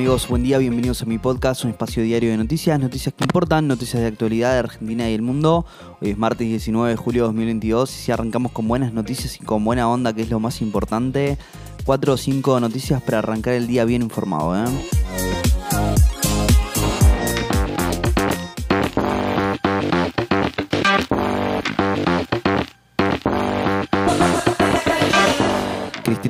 amigos, buen día, bienvenidos a mi podcast, un espacio diario de noticias, noticias que importan, noticias de actualidad de Argentina y el mundo. Hoy es martes 19 de julio de 2022 y si arrancamos con buenas noticias y con buena onda, que es lo más importante, cuatro o cinco noticias para arrancar el día bien informado. ¿eh?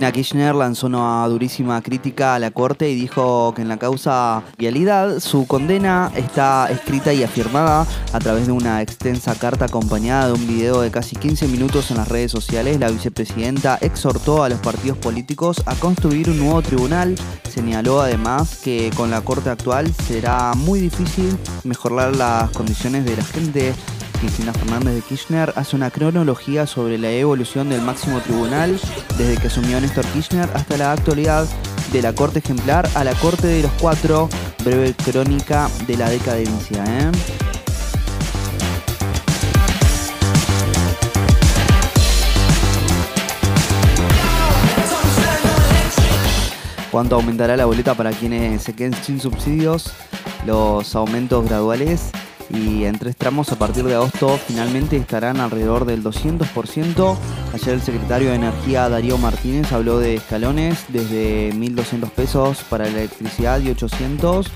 Cristina Kirchner lanzó una durísima crítica a la Corte y dijo que en la causa vialidad su condena está escrita y afirmada a través de una extensa carta acompañada de un video de casi 15 minutos en las redes sociales. La vicepresidenta exhortó a los partidos políticos a construir un nuevo tribunal. Señaló además que con la Corte actual será muy difícil mejorar las condiciones de la gente Cristina Fernández de Kirchner hace una cronología sobre la evolución del máximo tribunal desde que asumió Néstor Kirchner hasta la actualidad de la Corte Ejemplar a la Corte de los Cuatro, breve crónica de la decadencia. ¿eh? ¿Cuánto aumentará la boleta para quienes se queden sin subsidios? Los aumentos graduales y en tres tramos a partir de agosto finalmente estarán alrededor del 200%. Ayer el secretario de Energía Darío Martínez habló de escalones desde 1.200 pesos para la electricidad y 800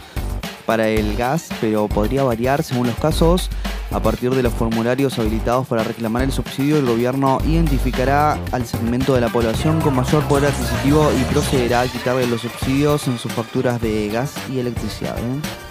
para el gas, pero podría variar según los casos. A partir de los formularios habilitados para reclamar el subsidio, el gobierno identificará al segmento de la población con mayor poder adquisitivo y procederá a quitarle los subsidios en sus facturas de gas y electricidad. ¿eh?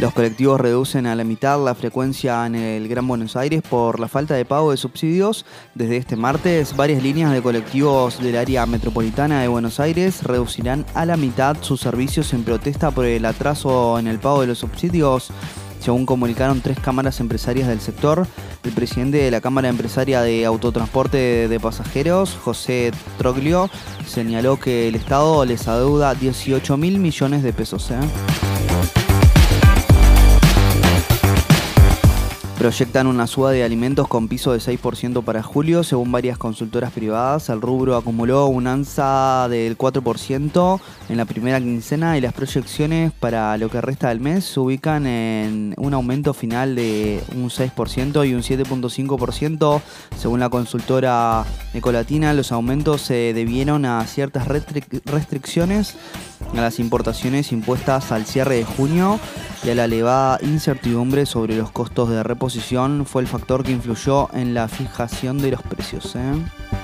Los colectivos reducen a la mitad la frecuencia en el Gran Buenos Aires por la falta de pago de subsidios. Desde este martes, varias líneas de colectivos del área metropolitana de Buenos Aires reducirán a la mitad sus servicios en protesta por el atraso en el pago de los subsidios. Según comunicaron tres cámaras empresarias del sector, el presidente de la Cámara Empresaria de Autotransporte de Pasajeros, José Troglio, señaló que el Estado les adeuda 18 mil millones de pesos. ¿eh? Proyectan una suba de alimentos con piso de 6% para julio, según varias consultoras privadas. El rubro acumuló un alza del 4% en la primera quincena y las proyecciones para lo que resta del mes se ubican en un aumento final de un 6% y un 7.5%. Según la consultora Ecolatina, los aumentos se debieron a ciertas restricciones a las importaciones impuestas al cierre de junio y a la elevada incertidumbre sobre los costos de reposición fue el factor que influyó en la fijación de los precios. ¿eh?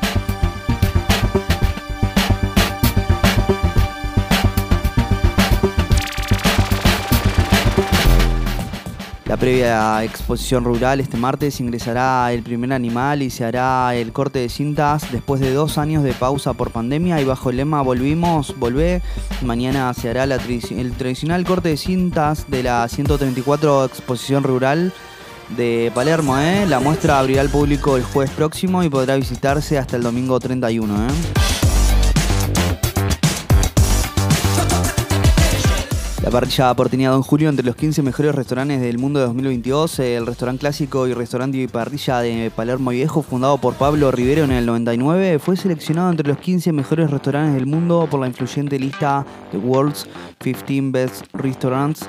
Previa exposición rural este martes ingresará el primer animal y se hará el corte de cintas después de dos años de pausa por pandemia y bajo el lema Volvimos, volvé. Mañana se hará el tradicional corte de cintas de la 134 exposición rural de Palermo. ¿eh? La muestra abrirá al público el jueves próximo y podrá visitarse hasta el domingo 31. ¿eh? La parrilla oportunidad en julio entre los 15 mejores restaurantes del mundo de 2022. El restaurante clásico y restaurante y parrilla de Palermo Viejo, fundado por Pablo Rivero en el 99, fue seleccionado entre los 15 mejores restaurantes del mundo por la influyente lista The World's 15 Best Restaurants.